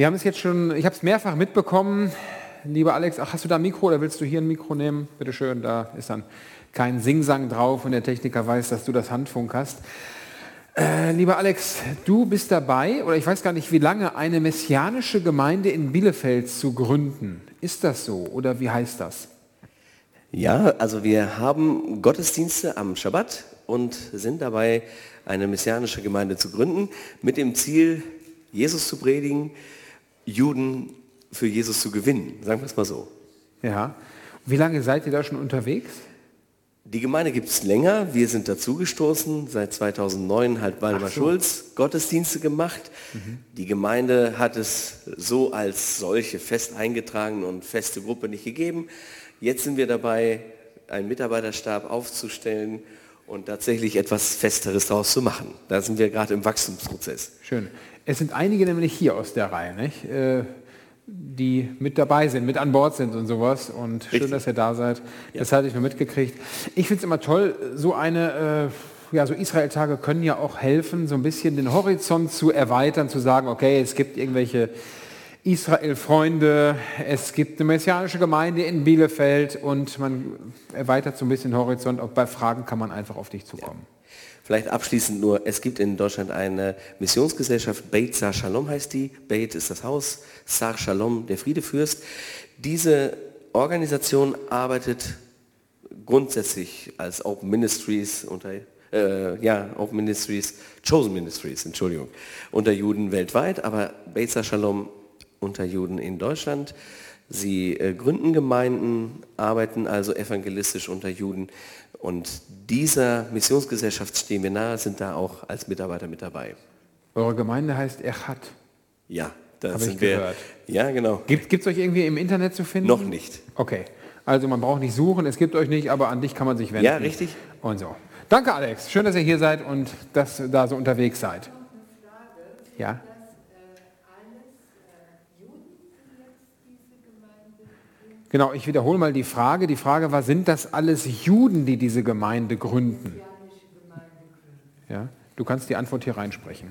Wir haben es jetzt schon, ich habe es mehrfach mitbekommen. Lieber Alex, ach, hast du da ein Mikro oder willst du hier ein Mikro nehmen? Bitte schön, da ist dann kein Singsang drauf und der Techniker weiß, dass du das Handfunk hast. Äh, lieber Alex, du bist dabei, oder ich weiß gar nicht wie lange, eine messianische Gemeinde in Bielefeld zu gründen. Ist das so oder wie heißt das? Ja, also wir haben Gottesdienste am Schabbat und sind dabei, eine messianische Gemeinde zu gründen, mit dem Ziel, Jesus zu predigen, Juden für Jesus zu gewinnen, sagen wir es mal so. Ja. Wie lange seid ihr da schon unterwegs? Die Gemeinde gibt es länger. Wir sind dazugestoßen. Seit 2009 hat Waldemar so. Schulz Gottesdienste gemacht. Mhm. Die Gemeinde hat es so als solche fest eingetragen und feste Gruppe nicht gegeben. Jetzt sind wir dabei, einen Mitarbeiterstab aufzustellen und tatsächlich etwas Festeres daraus zu machen. Da sind wir gerade im Wachstumsprozess. Schön. Es sind einige nämlich hier aus der Reihe, nicht? Äh, die mit dabei sind, mit an Bord sind und sowas. Und Richtig. schön, dass ihr da seid. Ja. Das hatte ich nur mitgekriegt. Ich finde es immer toll, so eine, äh, ja, so Israel-Tage können ja auch helfen, so ein bisschen den Horizont zu erweitern, zu sagen, okay, es gibt irgendwelche Israel-Freunde, es gibt eine messianische Gemeinde in Bielefeld und man erweitert so ein bisschen den Horizont. Auch bei Fragen kann man einfach auf dich zukommen. Ja. Vielleicht abschließend nur, es gibt in Deutschland eine Missionsgesellschaft, Beit Sar Shalom heißt die. Beit ist das Haus, Sar Shalom, der Friedefürst. Diese Organisation arbeitet grundsätzlich als Open Ministries unter äh, ja, Open Ministries, Chosen Ministries, Entschuldigung, unter Juden weltweit, aber Beit Sar Shalom unter Juden in Deutschland. Sie äh, gründen Gemeinden, arbeiten also evangelistisch unter Juden und dieser Missionsgesellschaft stehen wir nahe, sind da auch als Mitarbeiter mit dabei. Eure Gemeinde heißt Echat. Ja, da Hab sind wir. Gehört. Ja, genau. Gibt es euch irgendwie im Internet zu finden? Noch nicht. Okay. Also man braucht nicht suchen, es gibt euch nicht, aber an dich kann man sich wenden. Ja, richtig. Und so. Danke, Alex. Schön, dass ihr hier seid und dass ihr da so unterwegs seid. Ja. Genau, ich wiederhole mal die Frage. Die Frage war, sind das alles Juden, die diese Gemeinde gründen? Ja, du kannst die Antwort hier reinsprechen.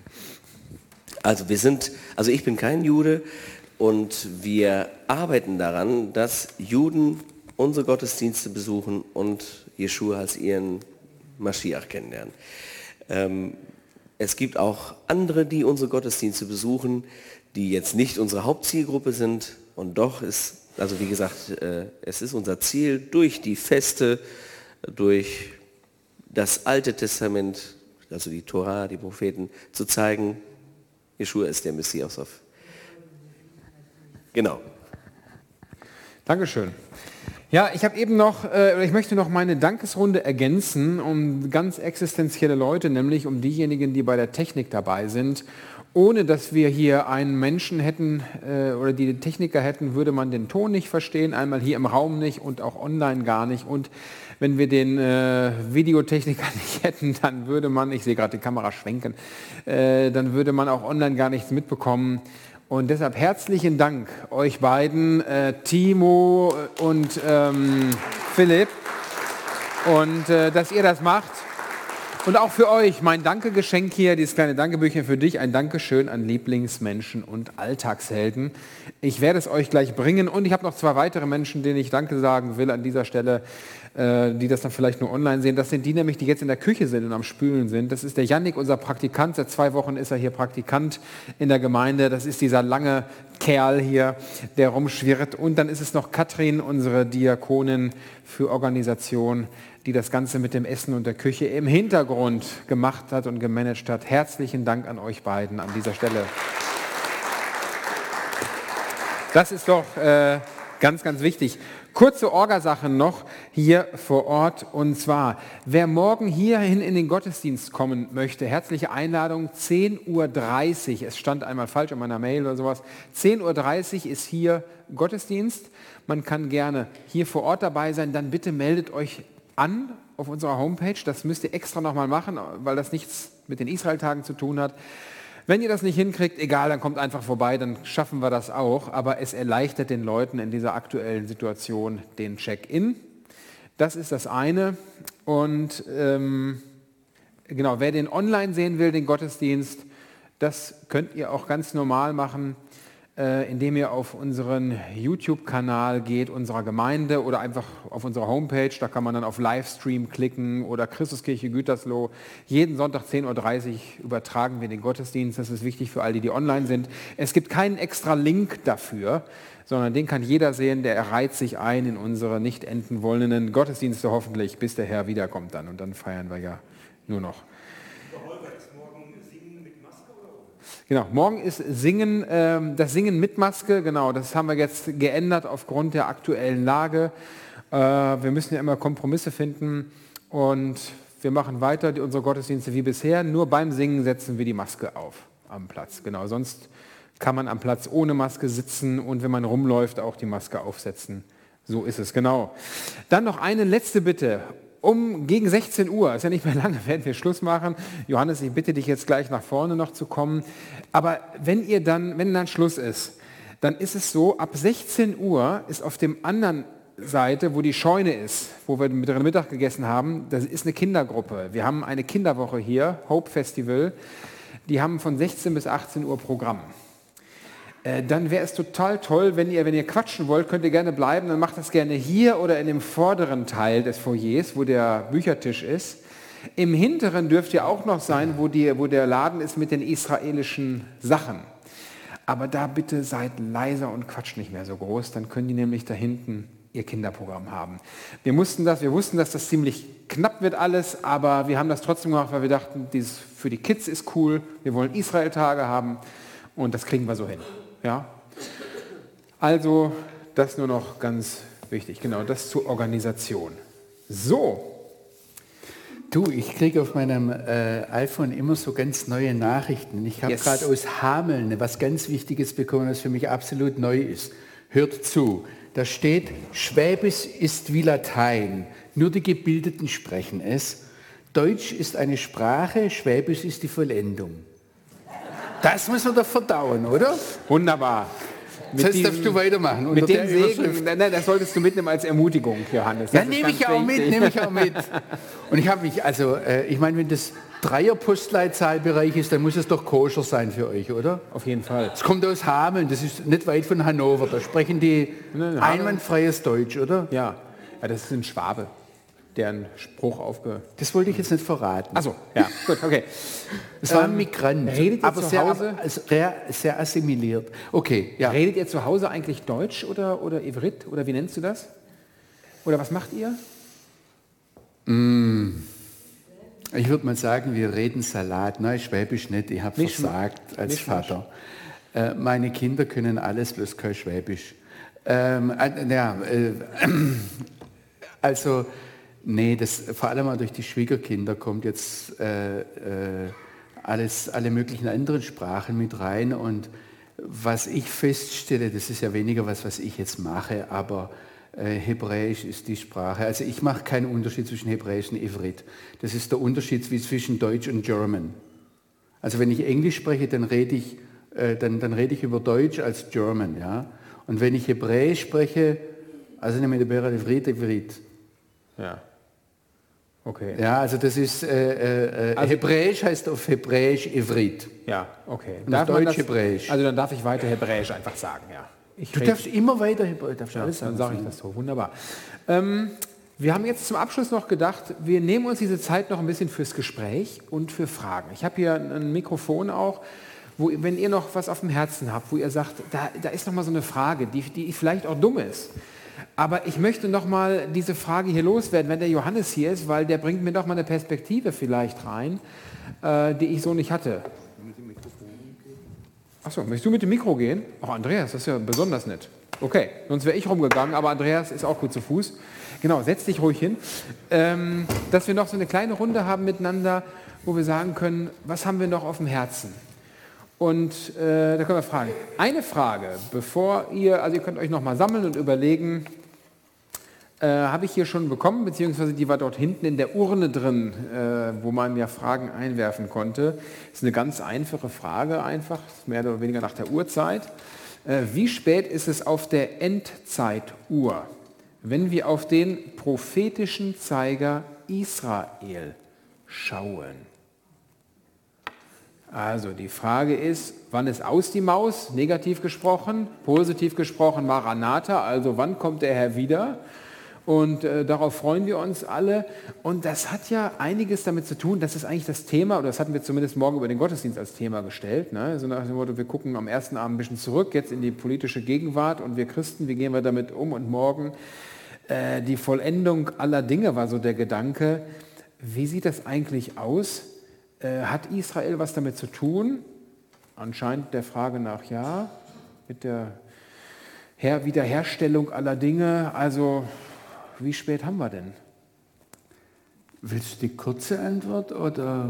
Also wir sind, also ich bin kein Jude und wir arbeiten daran, dass Juden unsere Gottesdienste besuchen und Jeshua als ihren Maschiach kennenlernen. Ähm, es gibt auch andere, die unsere Gottesdienste besuchen, die jetzt nicht unsere Hauptzielgruppe sind und doch ist also wie gesagt, äh, es ist unser Ziel, durch die Feste, durch das Alte Testament, also die Torah, die Propheten, zu zeigen, Jeschua ist der Messias auf. Genau. Dankeschön. Ja, ich habe eben noch, äh, ich möchte noch meine Dankesrunde ergänzen um ganz existenzielle Leute, nämlich um diejenigen, die bei der Technik dabei sind ohne dass wir hier einen Menschen hätten äh, oder die Techniker hätten, würde man den Ton nicht verstehen, einmal hier im Raum nicht und auch online gar nicht. Und wenn wir den äh, Videotechniker nicht hätten, dann würde man, ich sehe gerade die Kamera schwenken, äh, dann würde man auch online gar nichts mitbekommen. Und deshalb herzlichen Dank euch beiden, äh, Timo und ähm, Philipp, und äh, dass ihr das macht. Und auch für euch mein Dankegeschenk hier, dieses kleine Dankebüchchen für dich, ein Dankeschön an Lieblingsmenschen und Alltagshelden. Ich werde es euch gleich bringen und ich habe noch zwei weitere Menschen, denen ich Danke sagen will an dieser Stelle, äh, die das dann vielleicht nur online sehen. Das sind die nämlich, die jetzt in der Küche sind und am Spülen sind. Das ist der Yannick, unser Praktikant. Seit zwei Wochen ist er hier Praktikant in der Gemeinde. Das ist dieser lange Kerl hier, der rumschwirrt. Und dann ist es noch Katrin, unsere Diakonin für Organisation die das Ganze mit dem Essen und der Küche im Hintergrund gemacht hat und gemanagt hat. Herzlichen Dank an euch beiden an dieser Stelle. Das ist doch äh, ganz, ganz wichtig. Kurze Orgasachen noch hier vor Ort. Und zwar, wer morgen hierhin in den Gottesdienst kommen möchte, herzliche Einladung, 10.30 Uhr. Es stand einmal falsch in meiner Mail oder sowas. 10.30 Uhr ist hier Gottesdienst. Man kann gerne hier vor Ort dabei sein. Dann bitte meldet euch an auf unserer Homepage. Das müsst ihr extra nochmal machen, weil das nichts mit den Israel-Tagen zu tun hat. Wenn ihr das nicht hinkriegt, egal, dann kommt einfach vorbei, dann schaffen wir das auch. Aber es erleichtert den Leuten in dieser aktuellen Situation den Check-in. Das ist das eine. Und ähm, genau, wer den online sehen will, den Gottesdienst, das könnt ihr auch ganz normal machen. Äh, indem ihr auf unseren YouTube-Kanal geht, unserer Gemeinde oder einfach auf unsere Homepage. Da kann man dann auf Livestream klicken oder Christuskirche Gütersloh. Jeden Sonntag 10.30 Uhr übertragen wir den Gottesdienst. Das ist wichtig für all die, die online sind. Es gibt keinen extra Link dafür, sondern den kann jeder sehen, der reiht sich ein in unsere nicht enden wollenden Gottesdienste hoffentlich, bis der Herr wiederkommt dann. Und dann feiern wir ja nur noch. Genau, morgen ist Singen, äh, das Singen mit Maske, genau, das haben wir jetzt geändert aufgrund der aktuellen Lage. Äh, wir müssen ja immer Kompromisse finden und wir machen weiter die, unsere Gottesdienste wie bisher, nur beim Singen setzen wir die Maske auf am Platz. Genau, sonst kann man am Platz ohne Maske sitzen und wenn man rumläuft auch die Maske aufsetzen. So ist es, genau. Dann noch eine letzte Bitte um gegen 16 Uhr, ist ja nicht mehr lange, werden wir Schluss machen. Johannes, ich bitte dich jetzt gleich nach vorne noch zu kommen. Aber wenn ihr dann, wenn dann Schluss ist, dann ist es so, ab 16 Uhr ist auf dem anderen Seite, wo die Scheune ist, wo wir mit Mittag gegessen haben, das ist eine Kindergruppe. Wir haben eine Kinderwoche hier, Hope Festival. Die haben von 16 bis 18 Uhr Programm. Äh, dann wäre es total toll, wenn ihr, wenn ihr quatschen wollt, könnt ihr gerne bleiben. Dann macht das gerne hier oder in dem vorderen Teil des Foyers, wo der Büchertisch ist. Im hinteren dürft ihr auch noch sein, wo, die, wo der Laden ist mit den israelischen Sachen. Aber da bitte seid leiser und quatscht nicht mehr so groß, dann können die nämlich da hinten ihr Kinderprogramm haben. Wir mussten das, wir wussten, dass das ziemlich knapp wird alles, aber wir haben das trotzdem gemacht, weil wir dachten, dieses für die Kids ist cool, wir wollen Israel-Tage haben und das kriegen wir so hin. Ja? Also das nur noch ganz wichtig. Genau, das zur Organisation. So. Du, ich kriege auf meinem äh, iPhone immer so ganz neue Nachrichten. Ich habe yes. gerade aus Hameln was ganz Wichtiges bekommen, was für mich absolut neu ist. Hört zu. Da steht, Schwäbisch ist wie Latein. Nur die Gebildeten sprechen es. Deutsch ist eine Sprache, Schwäbisch ist die Vollendung. Das muss man doch verdauen, oder? Wunderbar. Mit das diesem, darfst du weitermachen. Mit dem Segen, nein, nein, das solltest du mitnehmen als Ermutigung, Johannes. Das ja, nehme ich auch mit, nehme ich auch mit. Und ich habe mich, also, äh, ich meine, wenn das Dreier-Postleitzahlbereich ist, dann muss es doch koscher sein für euch, oder? Auf jeden Fall. Es kommt aus Hameln, das ist nicht weit von Hannover. Da sprechen die einwandfreies Deutsch, oder? Ja. ja, das ist ein Schwabe deren Spruch aufge... Das wollte ich jetzt nicht verraten. Achso, ja, gut, okay. Es war ein ähm, Migrant, redet ihr aber zu sehr, Hause? Sehr, sehr assimiliert. Okay, ja. Redet ihr zu Hause eigentlich Deutsch oder, oder Ivrit oder wie nennst du das? Oder was macht ihr? Mm. Ich würde mal sagen, wir reden Salat. Nein, Schwäbisch nicht. Ich habe versagt als Mischmasch. Vater. Äh, meine Kinder können alles, bloß kein Schwäbisch. Ähm, äh, ja, äh, also Nee, das, vor allem auch durch die Schwiegerkinder kommt jetzt äh, äh, alles, alle möglichen anderen Sprachen mit rein. Und was ich feststelle, das ist ja weniger was, was ich jetzt mache, aber äh, Hebräisch ist die Sprache. Also ich mache keinen Unterschied zwischen Hebräisch und Ivrit. Das ist der Unterschied zwischen Deutsch und German. Also wenn ich Englisch spreche, dann rede ich, äh, dann, dann rede ich über Deutsch als German. Ja? Und wenn ich Hebräisch spreche, also nehme ich Ivrit, Ivrit. Ja. Okay. Ja, also das ist äh, äh, also, Hebräisch heißt auf Hebräisch Ivrit. Ja, okay. Und darf Deutsch das, Hebräisch. Also dann darf ich weiter Hebräisch einfach sagen, ja. Ich du darfst immer weiter Hebräisch. Ja, dann sage ich das so. Wunderbar. Ähm, wir haben jetzt zum Abschluss noch gedacht, wir nehmen uns diese Zeit noch ein bisschen fürs Gespräch und für Fragen. Ich habe hier ein Mikrofon auch, wo, wenn ihr noch was auf dem Herzen habt, wo ihr sagt, da, da ist noch mal so eine Frage, die, die vielleicht auch dumm ist aber ich möchte noch mal diese Frage hier loswerden, wenn der Johannes hier ist, weil der bringt mir noch mal eine Perspektive vielleicht rein, äh, die ich so nicht hatte. Achso, möchtest du mit dem Mikro gehen? Ach, Andreas, das ist ja besonders nett. Okay, sonst wäre ich rumgegangen, aber Andreas ist auch gut zu Fuß. Genau, setz dich ruhig hin. Ähm, dass wir noch so eine kleine Runde haben miteinander, wo wir sagen können, was haben wir noch auf dem Herzen? Und äh, da können wir fragen. Eine Frage, bevor ihr, also ihr könnt euch noch mal sammeln und überlegen, äh, habe ich hier schon bekommen, beziehungsweise die war dort hinten in der Urne drin, äh, wo man ja Fragen einwerfen konnte. Ist eine ganz einfache Frage, einfach, mehr oder weniger nach der Uhrzeit. Äh, wie spät ist es auf der Endzeituhr, wenn wir auf den prophetischen Zeiger Israel schauen? Also die Frage ist, wann ist aus die Maus? Negativ gesprochen, positiv gesprochen Maranatha, also wann kommt der Herr wieder? Und äh, darauf freuen wir uns alle. Und das hat ja einiges damit zu tun, das ist eigentlich das Thema, oder das hatten wir zumindest morgen über den Gottesdienst als Thema gestellt. Ne? So nach dem Motto, wir gucken am ersten Abend ein bisschen zurück, jetzt in die politische Gegenwart und wir Christen, wie gehen wir damit um? Und morgen äh, die Vollendung aller Dinge war so der Gedanke. Wie sieht das eigentlich aus? Äh, hat Israel was damit zu tun? Anscheinend der Frage nach ja, mit der Her Wiederherstellung aller Dinge. Also wie spät haben wir denn? Willst du die kurze Antwort oder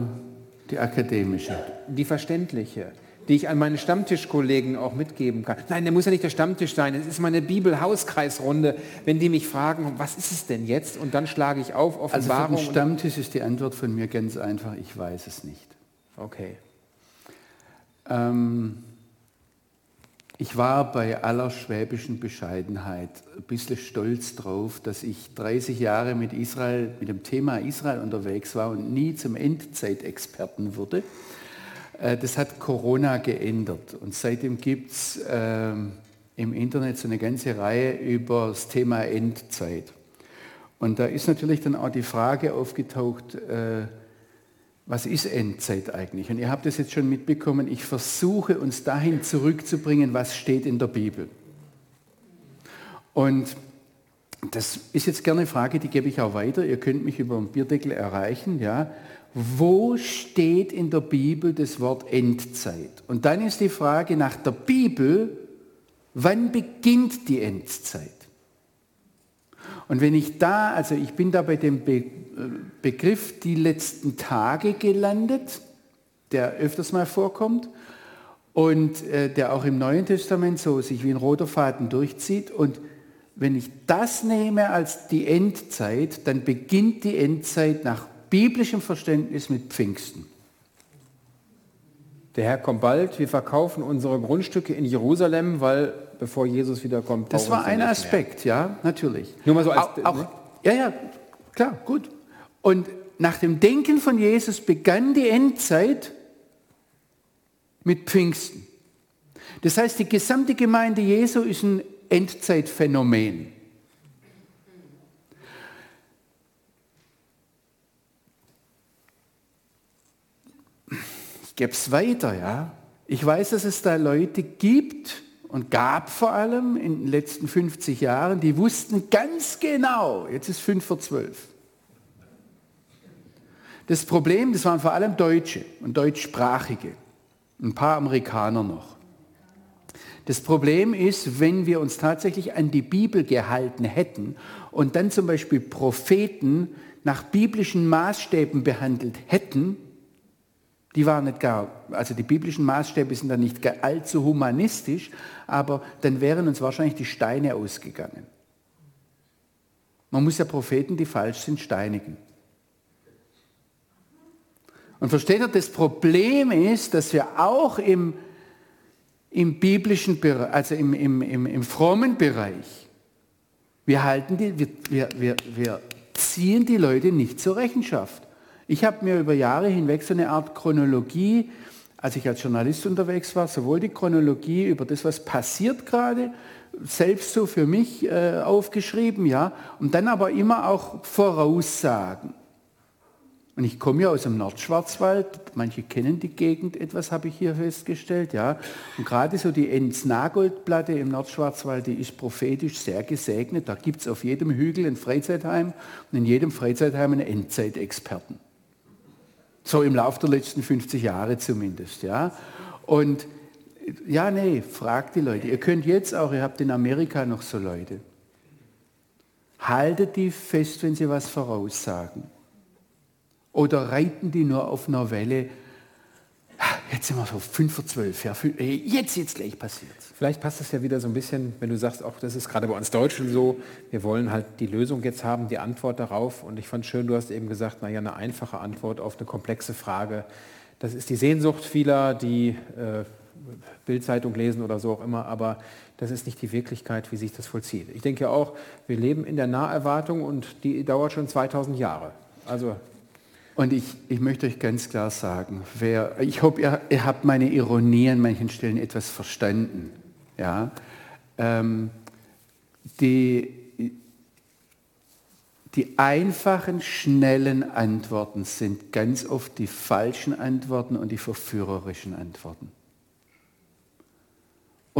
die akademische? Die verständliche, die ich an meine Stammtischkollegen auch mitgeben kann. Nein, der muss ja nicht der Stammtisch sein. Es ist meine Bibel-Hauskreisrunde, wenn die mich fragen, was ist es denn jetzt? Und dann schlage ich auf, Offenbarung. Also für den Stammtisch ist die Antwort von mir ganz einfach, ich weiß es nicht. Okay. Ähm, ich war bei aller schwäbischen Bescheidenheit ein bisschen stolz drauf, dass ich 30 Jahre mit Israel, mit dem Thema Israel unterwegs war und nie zum Endzeitexperten wurde. Äh, das hat Corona geändert und seitdem gibt es äh, im Internet so eine ganze Reihe über das Thema Endzeit. Und da ist natürlich dann auch die Frage aufgetaucht, äh, was ist Endzeit eigentlich? Und ihr habt es jetzt schon mitbekommen, ich versuche uns dahin zurückzubringen, was steht in der Bibel. Und das ist jetzt gerne eine Frage, die gebe ich auch weiter. Ihr könnt mich über den Bierdeckel erreichen. Ja. Wo steht in der Bibel das Wort Endzeit? Und dann ist die Frage nach der Bibel, wann beginnt die Endzeit? Und wenn ich da, also ich bin da bei dem Be Begriff die letzten Tage gelandet, der öfters mal vorkommt und äh, der auch im Neuen Testament so sich wie ein roter Faden durchzieht. Und wenn ich das nehme als die Endzeit, dann beginnt die Endzeit nach biblischem Verständnis mit Pfingsten. Der Herr kommt bald, wir verkaufen unsere Grundstücke in Jerusalem, weil bevor Jesus wiederkommt. Das war ein Aspekt, ja, natürlich. Nur mal so als, auch, auch, ne? Ja, ja, klar, gut. Und nach dem Denken von Jesus begann die Endzeit mit Pfingsten. Das heißt, die gesamte Gemeinde Jesu ist ein Endzeitphänomen. Es weiter, ja. Ich weiß, dass es da Leute gibt und gab vor allem in den letzten 50 Jahren, die wussten ganz genau, jetzt ist 5 vor 12, das Problem, das waren vor allem Deutsche und Deutschsprachige, ein paar Amerikaner noch. Das Problem ist, wenn wir uns tatsächlich an die Bibel gehalten hätten und dann zum Beispiel Propheten nach biblischen Maßstäben behandelt hätten, die waren nicht gar, also die biblischen Maßstäbe sind dann nicht allzu humanistisch, aber dann wären uns wahrscheinlich die Steine ausgegangen. Man muss ja Propheten, die falsch sind, steinigen. Und versteht ihr, das Problem ist, dass wir auch im, im biblischen also im, im, im, im frommen Bereich, wir, halten die, wir, wir, wir ziehen die Leute nicht zur Rechenschaft. Ich habe mir über Jahre hinweg so eine Art Chronologie, als ich als Journalist unterwegs war, sowohl die Chronologie über das, was passiert gerade, selbst so für mich äh, aufgeschrieben, ja, und dann aber immer auch Voraussagen. Und ich komme ja aus dem Nordschwarzwald, manche kennen die Gegend etwas, habe ich hier festgestellt, ja. Und gerade so die Enz-Nagold-Platte im Nordschwarzwald, die ist prophetisch sehr gesegnet. Da gibt es auf jedem Hügel ein Freizeitheim und in jedem Freizeitheim einen Endzeitexperten. So im Laufe der letzten 50 Jahre zumindest, ja. Und ja, nee, fragt die Leute. Ihr könnt jetzt auch, ihr habt in Amerika noch so Leute. Haltet die fest, wenn sie was voraussagen. Oder reiten die nur auf einer Welle, jetzt sind wir so 5 vor 12, ja, jetzt, jetzt gleich passiert Vielleicht passt es ja wieder so ein bisschen, wenn du sagst, auch das ist gerade bei uns Deutschen so, wir wollen halt die Lösung jetzt haben, die Antwort darauf. Und ich fand schön, du hast eben gesagt, naja, eine einfache Antwort auf eine komplexe Frage. Das ist die Sehnsucht vieler, die äh, Bildzeitung lesen oder so auch immer, aber das ist nicht die Wirklichkeit, wie sich das vollzieht. Ich denke auch, wir leben in der Naherwartung und die dauert schon 2000 Jahre. Also Und ich, ich möchte euch ganz klar sagen, wer, ich hoffe, ihr, ihr habt meine Ironie an manchen Stellen etwas verstanden. Ja? Ähm, die, die einfachen, schnellen Antworten sind ganz oft die falschen Antworten und die verführerischen Antworten.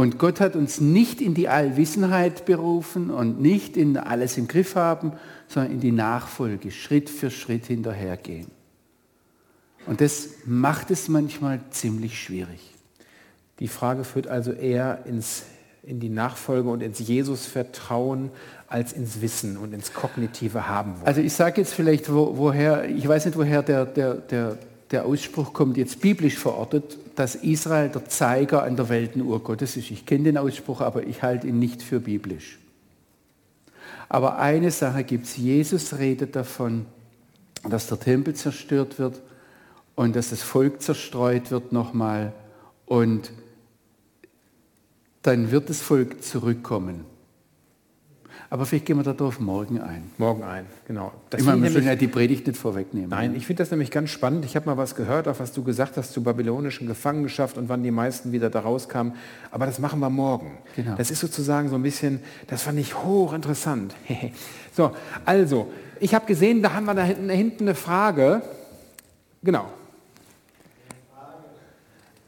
Und Gott hat uns nicht in die Allwissenheit berufen und nicht in alles im Griff haben, sondern in die Nachfolge, Schritt für Schritt hinterhergehen. Und das macht es manchmal ziemlich schwierig. Die Frage führt also eher ins, in die Nachfolge und ins Jesus-Vertrauen als ins Wissen und ins kognitive Haben wollen. Also ich sage jetzt vielleicht, wo, woher, ich weiß nicht, woher der, der, der, der Ausspruch kommt, jetzt biblisch verortet, dass Israel der Zeiger an der Weltenuhr Gottes ist. Ich kenne den Ausspruch, aber ich halte ihn nicht für biblisch. Aber eine Sache gibt es. Jesus redet davon, dass der Tempel zerstört wird und dass das Volk zerstreut wird nochmal und dann wird das Volk zurückkommen. Aber vielleicht gehen wir darauf morgen ein. Morgen ein, genau. Das ich meine, wir sollen ja die Predigt nicht vorwegnehmen. Nein, ich finde das nämlich ganz spannend. Ich habe mal was gehört, auch was du gesagt hast zur babylonischen Gefangenschaft und wann die meisten wieder da rauskamen. Aber das machen wir morgen. Genau. Das ist sozusagen so ein bisschen, das fand ich hochinteressant. so, also, ich habe gesehen, da haben wir da hinten, da hinten eine Frage. Genau.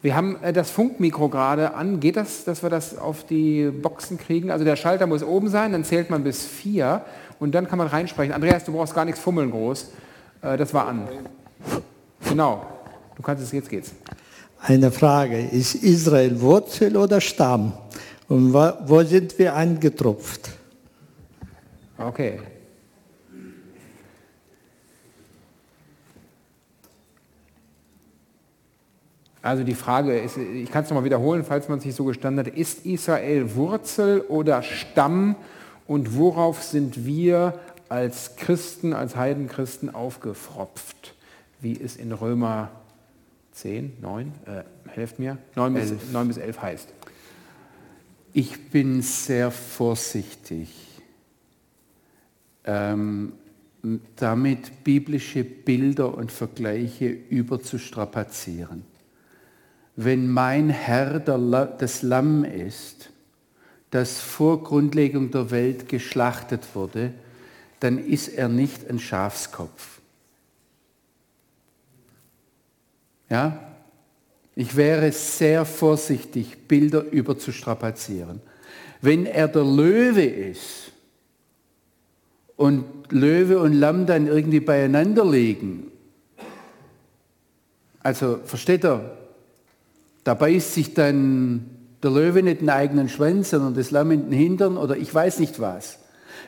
Wir haben äh, das Funkmikro gerade an. Geht das, dass wir das auf die Boxen kriegen? Also der Schalter muss oben sein, dann zählt man bis vier und dann kann man reinsprechen. Andreas, du brauchst gar nichts fummeln groß. Äh, das war an. Genau. Du kannst es, jetzt geht's. Eine Frage. Ist Israel Wurzel oder Stamm? Und wo sind wir eingetropft? Okay. Also die Frage ist, ich kann es nochmal wiederholen, falls man es nicht so gestanden hat, ist Israel Wurzel oder Stamm und worauf sind wir als Christen, als Heidenchristen aufgefropft? Wie es in Römer 10, 9, äh, helft mir, 9 bis, 9 bis 11 heißt. Ich bin sehr vorsichtig, ähm, damit biblische Bilder und Vergleiche überzustrapazieren wenn mein Herr das Lamm ist, das vor Grundlegung der Welt geschlachtet wurde, dann ist er nicht ein Schafskopf. Ja? Ich wäre sehr vorsichtig, Bilder überzustrapazieren. Wenn er der Löwe ist und Löwe und Lamm dann irgendwie beieinander liegen, also versteht er, da beißt sich dann der Löwe nicht den eigenen Schwanz, sondern das Lamm in den Hintern oder ich weiß nicht was.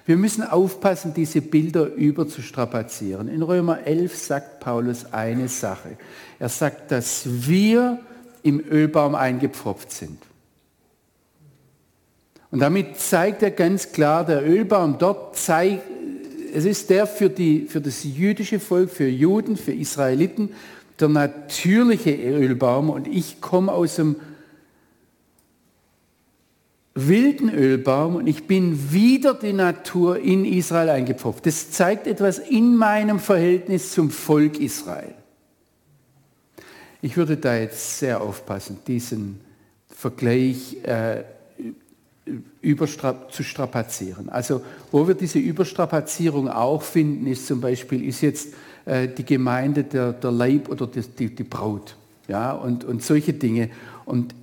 Wir müssen aufpassen, diese Bilder überzustrapazieren. In Römer 11 sagt Paulus eine Sache. Er sagt, dass wir im Ölbaum eingepfropft sind. Und damit zeigt er ganz klar, der Ölbaum dort zeigt, es ist der für, die, für das jüdische Volk, für Juden, für Israeliten, der natürliche Ölbaum und ich komme aus dem wilden Ölbaum und ich bin wieder die Natur in Israel eingepfropft. Das zeigt etwas in meinem Verhältnis zum Volk Israel. Ich würde da jetzt sehr aufpassen, diesen Vergleich äh, zu strapazieren. Also wo wir diese Überstrapazierung auch finden, ist zum Beispiel, ist jetzt äh, die Gemeinde der, der Leib oder die, die, die Braut. Ja, und, und solche Dinge. Und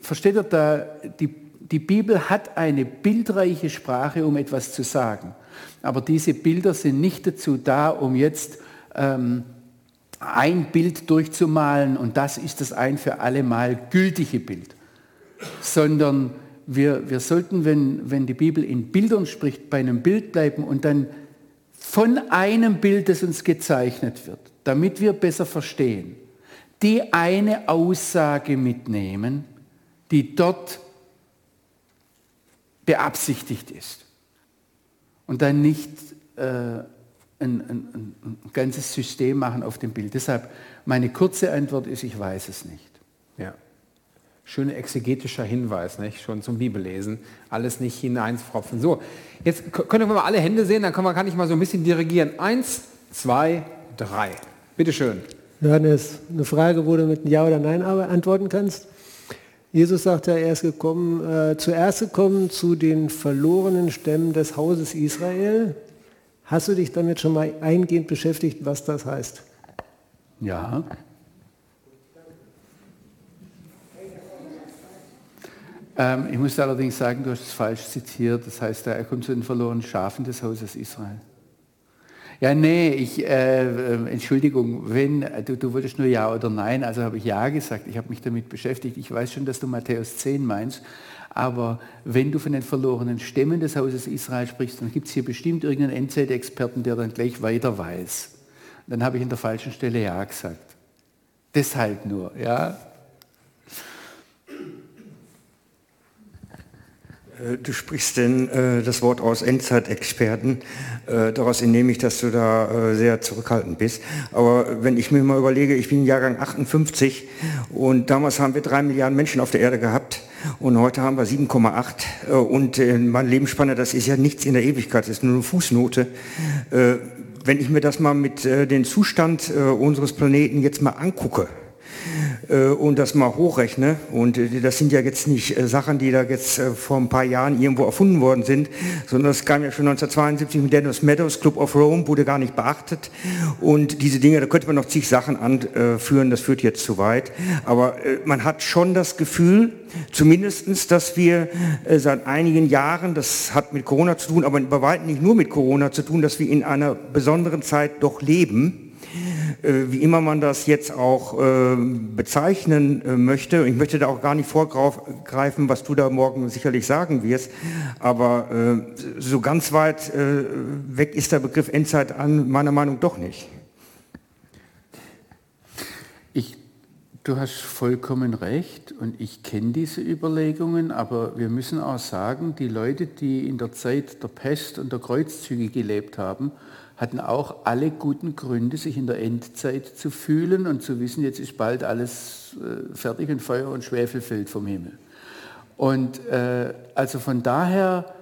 versteht ihr da, die, die Bibel hat eine bildreiche Sprache, um etwas zu sagen. Aber diese Bilder sind nicht dazu da, um jetzt ähm, ein Bild durchzumalen und das ist das ein für alle Mal gültige Bild. Sondern wir, wir sollten, wenn, wenn die Bibel in Bildern spricht, bei einem Bild bleiben und dann von einem Bild, das uns gezeichnet wird, damit wir besser verstehen, die eine Aussage mitnehmen, die dort beabsichtigt ist. Und dann nicht äh, ein, ein, ein, ganzes System machen auf dem Bild. Deshalb meine kurze Antwort ist, ich weiß es nicht. Ja. Schöner exegetischer Hinweis, nicht? schon zum Bibellesen. Alles nicht hineinfropfen. So, jetzt können wir mal alle Hände sehen, dann kann, man, kann ich mal so ein bisschen dirigieren. Eins, zwei, drei. Bitte schön. Johannes, eine Frage, wo du mit Ja oder Nein antworten kannst. Jesus sagt ja, er ist gekommen, äh, zuerst gekommen zu den verlorenen Stämmen des Hauses Israel. Hast du dich damit schon mal eingehend beschäftigt, was das heißt? Ja. Ähm, ich muss allerdings sagen, du hast es falsch zitiert. Das heißt, er kommt zu den verlorenen Schafen des Hauses Israel. Ja, nee, ich, äh, äh, Entschuldigung, wenn, du, du wolltest nur Ja oder Nein, also habe ich Ja gesagt, ich habe mich damit beschäftigt. Ich weiß schon, dass du Matthäus 10 meinst, aber wenn du von den verlorenen Stämmen des Hauses Israel sprichst, dann gibt es hier bestimmt irgendeinen Endzeitexperten, der dann gleich weiter weiß. Dann habe ich in der falschen Stelle Ja gesagt. Deshalb nur, ja. Du sprichst denn äh, das Wort aus Endzeitexperten. Äh, daraus entnehme ich, dass du da äh, sehr zurückhaltend bist. Aber wenn ich mir mal überlege, ich bin Jahrgang 58 und damals haben wir drei Milliarden Menschen auf der Erde gehabt und heute haben wir 7,8 äh, und äh, meine Lebensspanne, das ist ja nichts in der Ewigkeit, das ist nur eine Fußnote. wenn ich mir das mal mit dem Zustand unseres Planeten jetzt mal angucke, äh, und das mal hochrechne, und äh, das sind ja jetzt nicht äh, Sachen, die da jetzt vor ein paar Jahren irgendwo erfunden worden sind, sondern das kam ja schon 1972 mit Dennis Meadows, Club of Rome, wurde gar nicht beachtet. Und diese Dinge, da könnte man noch zig Sachen anführen, das führt jetzt zu weit. Aber man hat schon das Gefühl, zumindestens, dass wir seit einigen Jahren, das hat mit Corona zu tun, aber bei weitem nicht nur mit Corona zu tun, dass wir in einer besonderen Zeit doch leben äh, wie immer man das jetzt auch äh, bezeichnen äh, möchte. Ich möchte da auch gar nicht vorgreifen, was du da morgen sicherlich sagen wirst, aber so ganz weit weg ist der Begriff Endzeit an meiner Meinung doch nicht. Ich, du hast vollkommen recht und ich kenne diese Überlegungen, aber wir müssen auch sagen, die Leute, die in der Zeit der Pest und der Kreuzzüge gelebt haben, hatten auch alle guten Gründe, sich in der Endzeit zu fühlen und zu wissen, jetzt ist bald alles äh, fertig und Feuer und Schwefel fällt vom Himmel. Und äh, also von daher,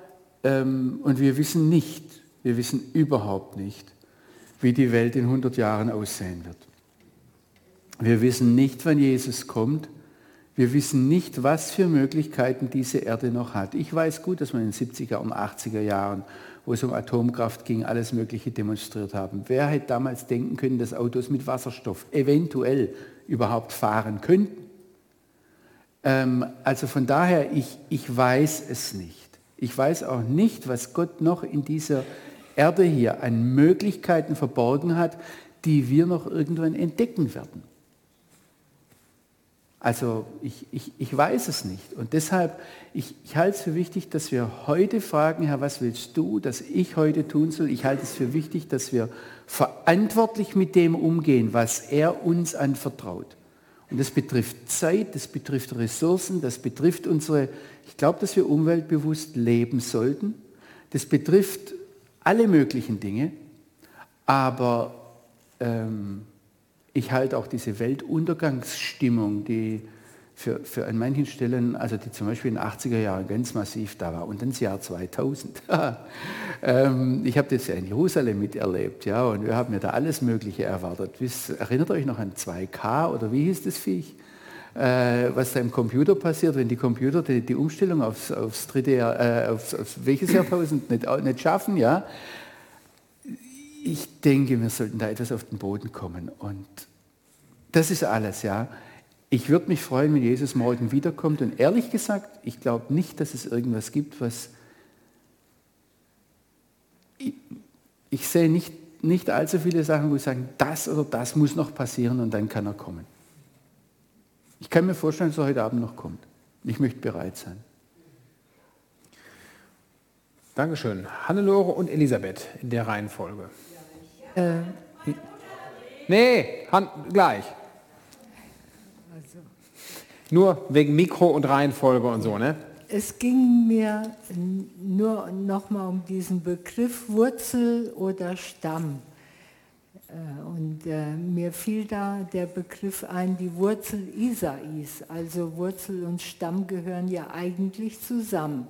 ähm, und wir wissen nicht, wir wissen überhaupt nicht, wie die Welt in 100 Jahren aussehen wird. Wir wissen nicht, wann Jesus kommt. Wir wissen nicht, was für Möglichkeiten diese Erde noch hat. Ich weiß gut, dass man in den 70er und 80er Jahren wo es um Atomkraft ging, alles Mögliche demonstriert haben. Wer hätte damals denken können, dass Autos mit Wasserstoff eventuell überhaupt fahren könnten? Ähm, also von daher, ich, ich weiß es nicht. Ich weiß auch nicht, was Gott noch in dieser Erde hier an Möglichkeiten verborgen hat, die wir noch irgendwann entdecken werden. Also ich, ich, ich weiß es nicht. Und deshalb, ich, ich halte es für wichtig, dass wir heute fragen, Herr, was willst du, dass ich heute tun soll? Ich halte es für wichtig, dass wir verantwortlich mit dem umgehen, was er uns anvertraut. Und das betrifft Zeit, das betrifft Ressourcen, das betrifft unsere, ich glaube, dass wir umweltbewusst leben sollten. Das betrifft alle möglichen Dinge, aber ähm, ich halte auch diese Weltuntergangsstimmung, die für, für an manchen Stellen, also die zum Beispiel in den 80er Jahren ganz massiv da war und das Jahr 2000. ähm, ich habe das ja in Jerusalem miterlebt, ja, und wir haben ja da alles Mögliche erwartet. Wisst, erinnert euch noch an 2K oder wie hieß das Viech? Äh, was da im Computer passiert, wenn die Computer die, die Umstellung aufs, aufs dritte Jahr, äh, aufs, aufs welches Jahrtausend nicht, nicht schaffen, ja, ich denke, wir sollten da etwas auf den Boden kommen. Und das ist alles, ja. Ich würde mich freuen, wenn Jesus morgen wiederkommt. Und ehrlich gesagt, ich glaube nicht, dass es irgendwas gibt, was... Ich, ich sehe nicht, nicht allzu viele Sachen, wo ich sage, das oder das muss noch passieren und dann kann er kommen. Ich kann mir vorstellen, dass er heute Abend noch kommt. Ich möchte bereit sein. Dankeschön. Hannelore und Elisabeth in der Reihenfolge. Äh, nee, Han gleich. Also. Nur wegen Mikro und Reihenfolge und so, ne? Es ging mir nur nochmal um diesen Begriff Wurzel oder Stamm. Äh, und äh, mir fiel da der Begriff ein, die Wurzel Isais. Also Wurzel und Stamm gehören ja eigentlich zusammen.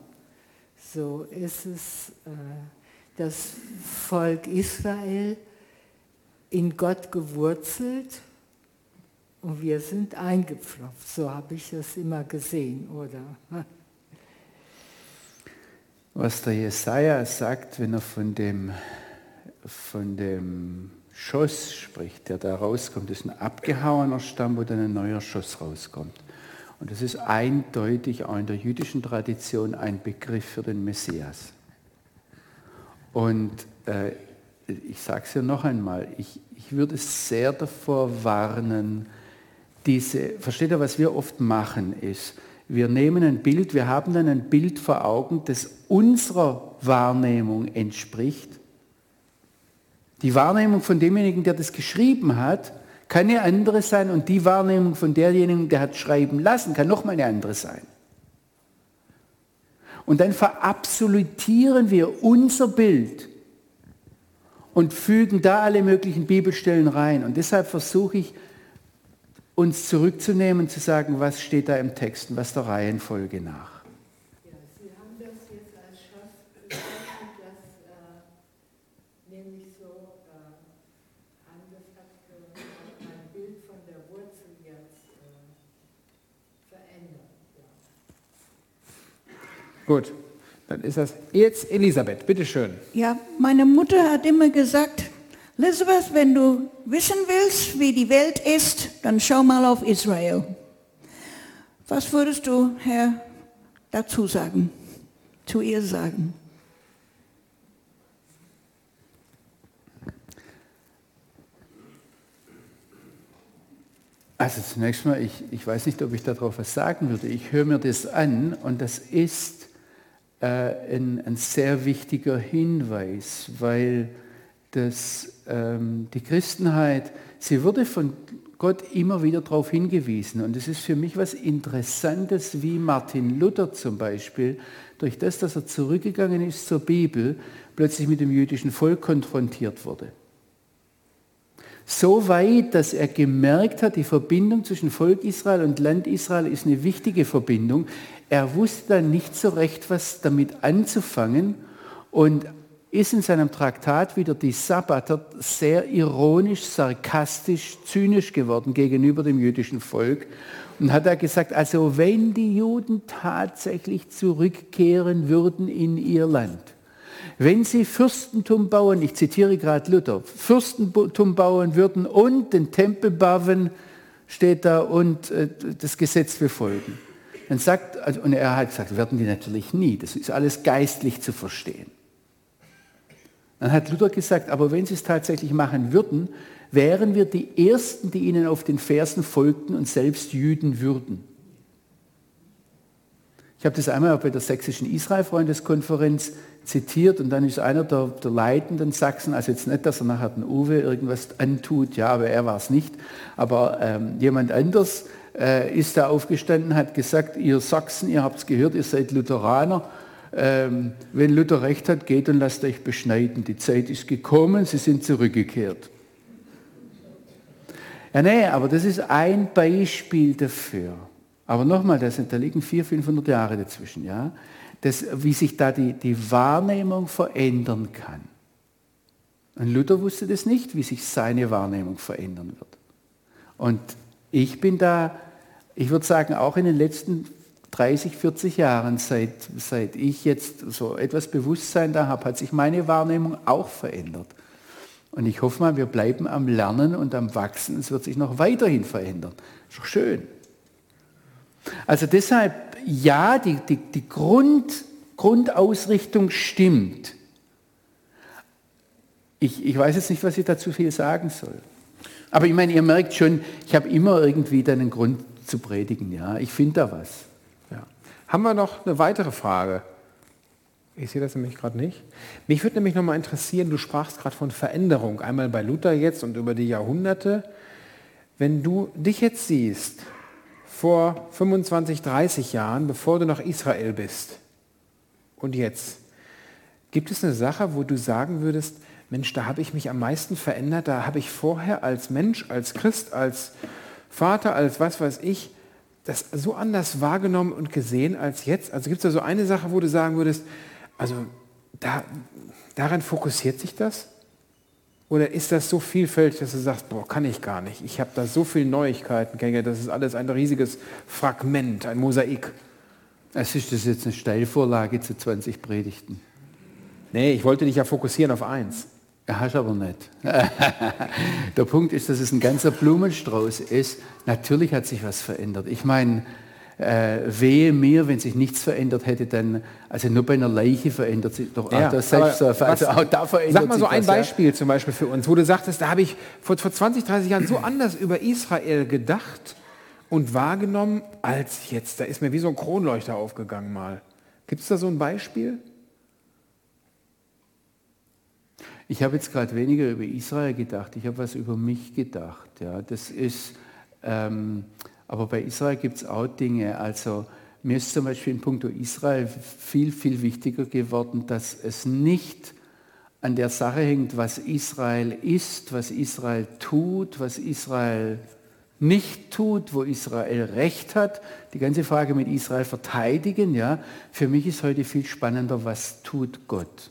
So ist es äh, das Volk Israel in Gott gewurzelt und wir sind eingepfropft. So habe ich das immer gesehen, oder? Was der Jesaja sagt, wenn er von dem, von dem Schoss spricht, der da rauskommt, ist ein abgehauener Stamm, wo dann ein neuer Schoss rauskommt. Und das ist eindeutig auch in der jüdischen Tradition ein Begriff für den Messias. Und äh, ich sage es ja noch einmal, ich, ich würde sehr davor warnen, diese, versteht ihr, was wir oft machen ist, wir nehmen ein Bild, wir haben dann ein Bild vor Augen, das unserer Wahrnehmung entspricht. Die Wahrnehmung von demjenigen, der das geschrieben hat, kann eine andere sein und die Wahrnehmung von derjenigen, der hat schreiben lassen, kann nochmal eine andere sein. Und dann verabsolutieren wir unser Bild und fügen da alle möglichen Bibelstellen rein. Und deshalb versuche ich, uns zurückzunehmen, zu sagen, was steht da im Text und was der Reihenfolge nach. Ja, Sie haben das jetzt als Schaff bezeichnet, das nämlich so angefasst ein Bild von der Wurzel jetzt verändert. Ja. Gut, dann ist das jetzt Elisabeth, bitteschön. Ja, meine Mutter hat immer gesagt, Elizabeth, wenn du wissen willst, wie die Welt ist, dann schau mal auf Israel. Was würdest du, Herr, dazu sagen, zu ihr sagen? Also zunächst mal, ich, ich weiß nicht, ob ich darauf was sagen würde. Ich höre mir das an und das ist äh, ein, ein sehr wichtiger Hinweis, weil das, ähm, die Christenheit, sie wurde von Gott immer wieder darauf hingewiesen. Und es ist für mich was Interessantes, wie Martin Luther zum Beispiel, durch das, dass er zurückgegangen ist zur Bibel, plötzlich mit dem jüdischen Volk konfrontiert wurde. So weit, dass er gemerkt hat, die Verbindung zwischen Volk Israel und Land Israel ist eine wichtige Verbindung. Er wusste dann nicht so recht, was damit anzufangen. Und ist in seinem Traktat wieder die Sabbater sehr ironisch, sarkastisch, zynisch geworden gegenüber dem jüdischen Volk und hat da gesagt, also wenn die Juden tatsächlich zurückkehren würden in ihr Land, wenn sie Fürstentum bauen, ich zitiere gerade Luther, Fürstentum bauen würden und den Tempel bauen, steht da, und äh, das Gesetz befolgen. Dann sagt, also, und er hat gesagt, werden die natürlich nie, das ist alles geistlich zu verstehen. Dann hat Luther gesagt, aber wenn sie es tatsächlich machen würden, wären wir die Ersten, die ihnen auf den Fersen folgten und selbst Jüden würden. Ich habe das einmal bei der sächsischen Israel-Freundeskonferenz zitiert und dann ist einer der, der, leitenden Sachsen, also jetzt nicht, dass er nachher den Uwe irgendwas antut, ja, aber er war es nicht, aber ähm, jemand anders äh, ist da aufgestanden, hat gesagt, ihr Sachsen, ihr habt es gehört, ihr seid Lutheraner ähm, wenn Luther recht hat, geht und lasst euch beschneiden. Die Zeit ist gekommen, sie sind zurückgekehrt. Ja, nee, aber das ist ein Beispiel dafür. Aber nochmal, da, liegen 400, 500 Jahre dazwischen, ja? Das, wie sich da die, die Wahrnehmung verändern kann. Und Luther wusste das nicht, wie sich seine Wahrnehmung verändern wird. Und ich bin da, ich würde sagen, auch in den letzten 30, 40 Jahren, seit, seit ich jetzt so etwas Bewusstsein da habe, hat sich meine Wahrnehmung auch verändert. Und ich hoffe mal, wir bleiben am Lernen und am Wachsen. Es wird sich noch weiterhin verändern. Ist doch schön. Also deshalb, ja, die, die, die Grund, Grundausrichtung stimmt. Ich, ich weiß jetzt nicht, was ich dazu viel sagen soll. Aber ich meine, ihr merkt schon, ich habe immer irgendwie einen Grund zu predigen. Ja, ich finde da was. Haben wir noch eine weitere Frage? Ich sehe das nämlich gerade nicht. Mich würde nämlich noch mal interessieren, du sprachst gerade von Veränderung, einmal bei Luther jetzt und über die Jahrhunderte. Wenn du dich jetzt siehst, vor 25, 30 Jahren, bevor du nach Israel bist und jetzt, gibt es eine Sache, wo du sagen würdest, Mensch, da habe ich mich am meisten verändert, da habe ich vorher als Mensch, als Christ, als Vater, als was weiß ich, das so anders wahrgenommen und gesehen als jetzt? Also gibt es da so eine Sache, wo du sagen würdest, also da, daran fokussiert sich das? Oder ist das so vielfältig, dass du sagst, boah, kann ich gar nicht. Ich habe da so viele Neuigkeiten kennengelernt. Das ist alles ein riesiges Fragment, ein Mosaik. Es ist das jetzt eine Steilvorlage zu 20 Predigten. Nee, ich wollte dich ja fokussieren auf eins. Ja, hast aber nicht. Der Punkt ist, dass es ein ganzer Blumenstrauß ist. Natürlich hat sich was verändert. Ich meine, äh, wehe mir, wenn sich nichts verändert hätte, dann, also nur bei einer Leiche verändert sich doch Ja, auch das selbst, also was- auch da verändert Sag mal so ein was, ja. Beispiel zum Beispiel für uns, wo du sagtest, da habe ich vor, vor 20, 30 Jahren so anders über Israel gedacht und wahrgenommen als jetzt. Da ist mir wie so ein Kronleuchter aufgegangen mal. Gibt es da so ein Beispiel? Ich habe jetzt gerade weniger über Israel gedacht, ich habe was über mich gedacht. Ja, das ist, ähm, aber bei Israel gibt es auch Dinge. Also mir ist zum Beispiel in puncto Israel viel, viel wichtiger geworden, dass es nicht an der Sache hängt, was Israel ist, was Israel tut, was Israel nicht tut, wo Israel Recht hat. Die ganze Frage mit Israel verteidigen, ja. Für mich ist heute viel spannender, was tut Gott.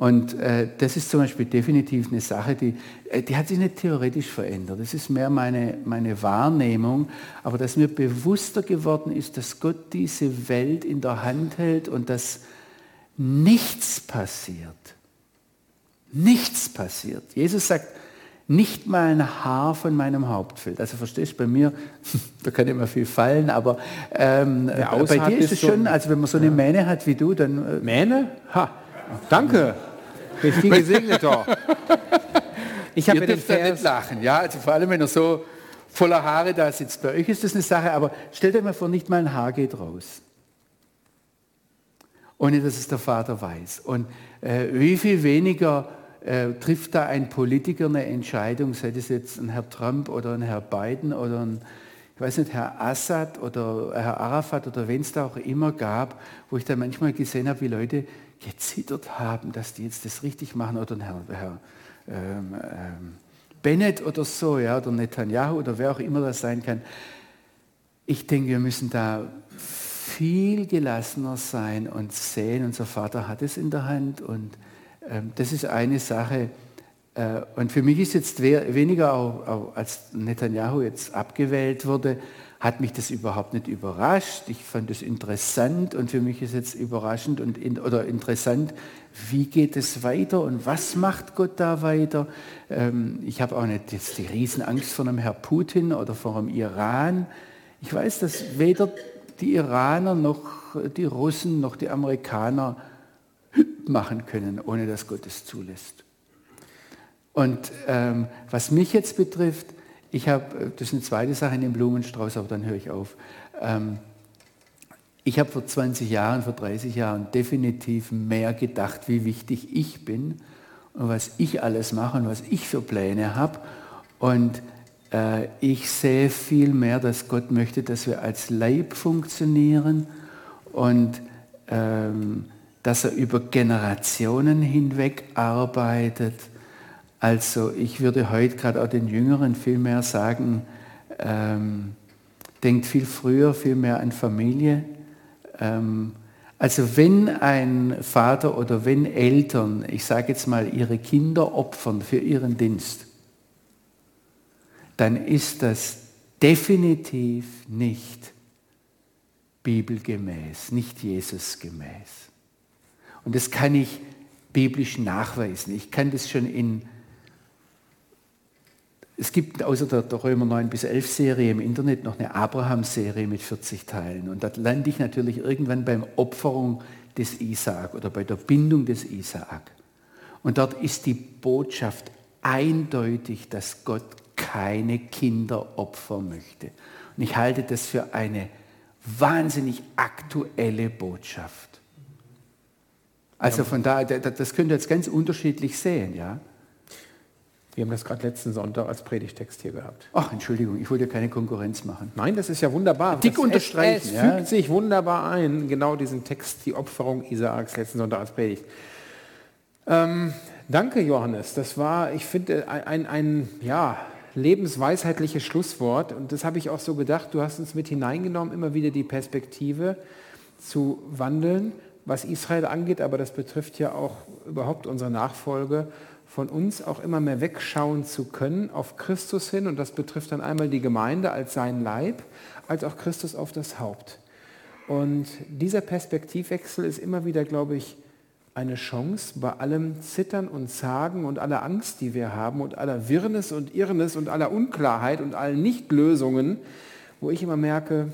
Und äh, das ist zum Beispiel definitiv eine Sache, die, äh, die hat sich nicht theoretisch verändert. Das ist mehr meine, meine Wahrnehmung. Aber dass mir bewusster geworden ist, dass Gott diese Welt in der Hand hält und dass nichts passiert. Nichts passiert. Jesus sagt, nicht mal ein Haar von meinem Haupt fällt. Also verstehst du, bei mir, da kann immer viel fallen, aber ähm, bei Aussaat dir ist es schon, also wenn man so eine Mähne hat wie du, dann äh, Mähne? Ha, danke. Bin viel gesegneter. Ich habe den dürft da nicht Vers, lachen, ja, also vor allem wenn er so voller Haare da sitzt. Bei euch ist das eine Sache, aber stellt euch mal vor, nicht mal ein Haar geht raus. Ohne dass es der Vater weiß. Und äh, wie viel weniger äh, trifft da ein Politiker eine Entscheidung, sei das jetzt ein Herr Trump oder ein Herr Biden oder ein, ich weiß nicht, Herr Assad oder Herr Arafat oder wen es da auch immer gab, wo ich dann manchmal gesehen habe, wie Leute gezittert haben, dass die jetzt das richtig machen oder Herr, Herr ähm, ähm, Bennett oder so, ja, oder Netanyahu oder wer auch immer das sein kann. Ich denke, wir müssen da viel gelassener sein und sehen, unser Vater hat es in der Hand und ähm, das ist eine Sache. Äh, und für mich ist jetzt we weniger auch, auch, als Netanyahu jetzt abgewählt wurde, hat mich das überhaupt nicht überrascht. Ich fand es interessant und für mich ist jetzt überraschend und in, oder interessant, wie geht es weiter und was macht Gott da weiter. Ähm, ich habe auch nicht jetzt die Riesenangst vor einem Herr Putin oder vor dem Iran. Ich weiß, dass weder die Iraner noch die Russen noch die Amerikaner machen können, ohne dass Gott es zulässt. Und ähm, was mich jetzt betrifft, ich habe, das ist eine zweite Sache in dem Blumenstrauß, aber dann höre ich auf. Ähm, ich habe vor 20 Jahren, vor 30 Jahren definitiv mehr gedacht, wie wichtig ich bin und was ich alles mache und was ich für Pläne habe. Und äh, ich sehe viel mehr, dass Gott möchte, dass wir als Leib funktionieren und ähm, dass er über Generationen hinweg arbeitet. Also ich würde heute gerade auch den Jüngeren viel mehr sagen, ähm, denkt viel früher, viel mehr an Familie. Ähm, also wenn ein Vater oder wenn Eltern, ich sage jetzt mal, ihre Kinder opfern für ihren Dienst, dann ist das definitiv nicht bibelgemäß, nicht Jesusgemäß. Und das kann ich biblisch nachweisen. Ich kann das schon in, es gibt außer der, der Römer 9 bis 11 Serie im Internet noch eine Abraham-Serie mit 40 Teilen. Und da lande ich natürlich irgendwann beim Opferung des Isaak oder bei der Bindung des Isaak. Und dort ist die Botschaft eindeutig, dass Gott keine Kinder opfern möchte. Und ich halte das für eine wahnsinnig aktuelle Botschaft. Also von daher, das könnt ihr jetzt ganz unterschiedlich sehen, ja. Wir haben das gerade letzten Sonntag als Predigtext hier gehabt. Ach, Entschuldigung, ich wollte keine Konkurrenz machen. Nein, das ist ja wunderbar. Dick das, unterstreichen, Es, es ja. fügt sich wunderbar ein, genau diesen Text, die Opferung Isaaks letzten Sonntag als Predigt. Ähm, danke, Johannes. Das war, ich finde, ein, ein, ein ja, lebensweisheitliches Schlusswort. Und das habe ich auch so gedacht. Du hast uns mit hineingenommen, immer wieder die Perspektive zu wandeln, was Israel angeht, aber das betrifft ja auch überhaupt unsere Nachfolge von uns auch immer mehr wegschauen zu können auf Christus hin. Und das betrifft dann einmal die Gemeinde als sein Leib, als auch Christus auf das Haupt. Und dieser Perspektivwechsel ist immer wieder, glaube ich, eine Chance bei allem Zittern und Zagen und aller Angst, die wir haben und aller Wirrnis und Irrnis und aller Unklarheit und allen Nichtlösungen, wo ich immer merke,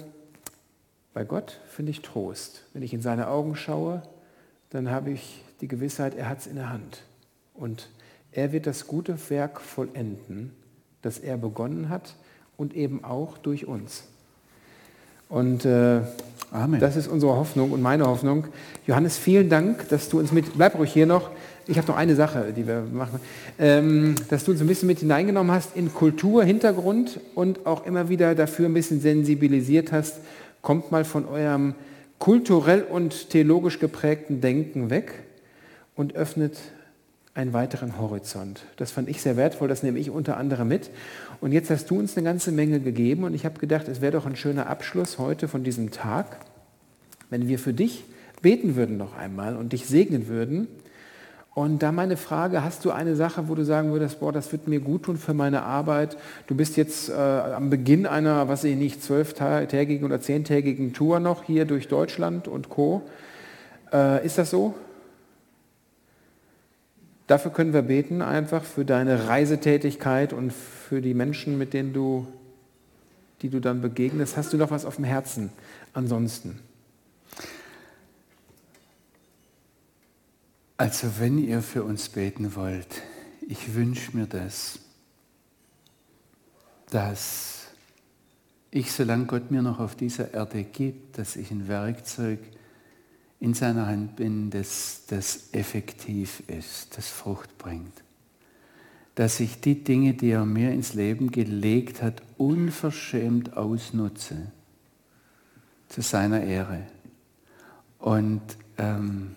bei Gott finde ich Trost. Wenn ich in seine Augen schaue, dann habe ich die Gewissheit, er hat es in der Hand. Und er wird das gute Werk vollenden, das er begonnen hat und eben auch durch uns. Und äh, Amen. das ist unsere Hoffnung und meine Hoffnung. Johannes, vielen Dank, dass du uns mit, bleib ruhig hier noch, ich habe noch eine Sache, die wir machen, ähm, dass du uns ein bisschen mit hineingenommen hast in Kultur, Hintergrund und auch immer wieder dafür ein bisschen sensibilisiert hast, kommt mal von eurem kulturell und theologisch geprägten Denken weg und öffnet einen weiteren Horizont. Das fand ich sehr wertvoll, das nehme ich unter anderem mit. Und jetzt hast du uns eine ganze Menge gegeben und ich habe gedacht, es wäre doch ein schöner Abschluss heute von diesem Tag, wenn wir für dich beten würden noch einmal und dich segnen würden. Und da meine Frage, hast du eine Sache, wo du sagen würdest, boah, das wird mir gut tun für meine Arbeit? Du bist jetzt äh, am Beginn einer, was ich nicht, zwölftägigen oder zehntägigen Tour noch hier durch Deutschland und Co. Äh, ist das so? Dafür können wir beten, einfach für deine Reisetätigkeit und für die Menschen, mit denen du, die du dann begegnest. Hast du noch was auf dem Herzen ansonsten? Also wenn ihr für uns beten wollt, ich wünsche mir das, dass ich, solange Gott mir noch auf dieser Erde gibt, dass ich ein Werkzeug in seiner Hand bin, das, das effektiv ist, das Frucht bringt. Dass ich die Dinge, die er mir ins Leben gelegt hat, unverschämt ausnutze zu seiner Ehre. Und ähm,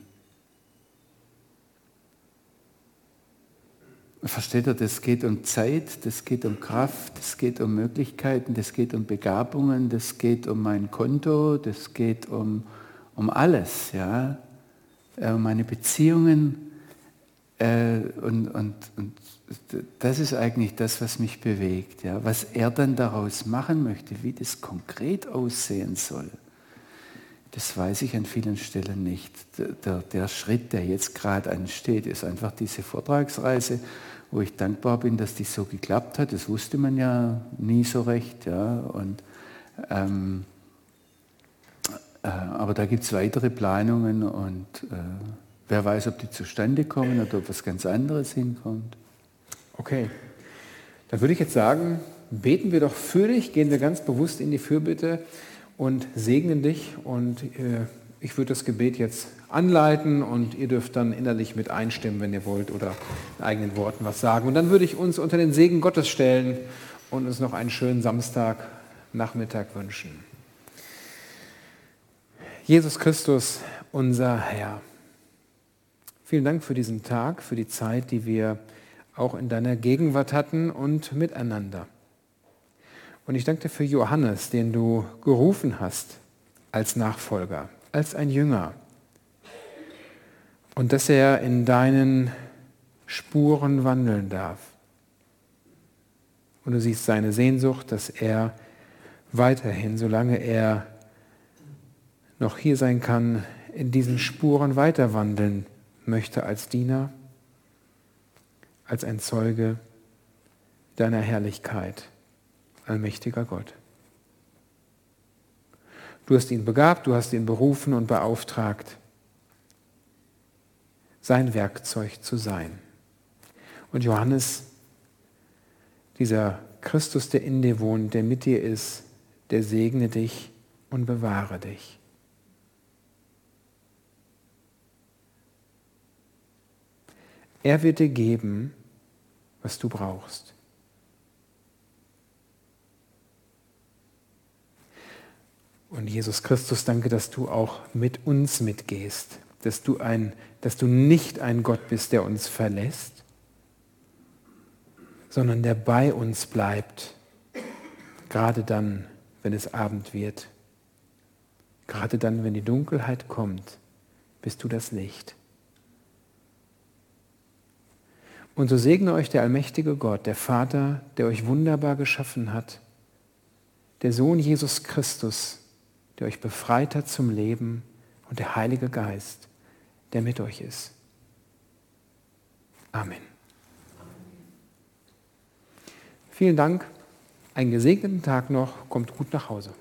versteht ihr, das geht um Zeit, das geht um Kraft, das geht um Möglichkeiten, das geht um Begabungen, das geht um mein Konto, das geht um um alles, ja, äh, um meine Beziehungen. Äh, und, und, und das ist eigentlich das, was mich bewegt. Ja. Was er dann daraus machen möchte, wie das konkret aussehen soll, das weiß ich an vielen Stellen nicht. Der, der Schritt, der jetzt gerade ansteht, ist einfach diese Vortragsreise, wo ich dankbar bin, dass die so geklappt hat. Das wusste man ja nie so recht. Ja. Und ähm, äh, aber da gibt es weitere Planungen und äh, wer weiß, ob die zustande kommen oder ob was ganz anderes hinkommt. Okay, dann würde ich jetzt sagen, beten wir doch für dich, gehen wir ganz bewusst in die Fürbitte und segnen dich und äh, ich würde das Gebet jetzt anleiten und ihr dürft dann innerlich mit einstimmen, wenn ihr wollt oder in eigenen Worten was sagen. Und dann würde ich uns unter den Segen Gottes stellen und uns noch einen schönen Samstagnachmittag wünschen. Jesus Christus, unser Herr. Vielen Dank für diesen Tag, für die Zeit, die wir auch in deiner Gegenwart hatten und miteinander. Und ich danke dir für Johannes, den du gerufen hast als Nachfolger, als ein Jünger. Und dass er in deinen Spuren wandeln darf. Und du siehst seine Sehnsucht, dass er weiterhin, solange er noch hier sein kann, in diesen Spuren weiter wandeln möchte als Diener, als ein Zeuge deiner Herrlichkeit, allmächtiger Gott. Du hast ihn begabt, du hast ihn berufen und beauftragt, sein Werkzeug zu sein. Und Johannes, dieser Christus, der in dir wohnt, der mit dir ist, der segne dich und bewahre dich. Er wird dir geben, was du brauchst. Und Jesus Christus, danke, dass du auch mit uns mitgehst, dass du, ein, dass du nicht ein Gott bist, der uns verlässt, sondern der bei uns bleibt, gerade dann, wenn es Abend wird, gerade dann, wenn die Dunkelheit kommt, bist du das Licht. Und so segne euch der allmächtige Gott, der Vater, der euch wunderbar geschaffen hat, der Sohn Jesus Christus, der euch befreit hat zum Leben und der Heilige Geist, der mit euch ist. Amen. Vielen Dank, einen gesegneten Tag noch, kommt gut nach Hause.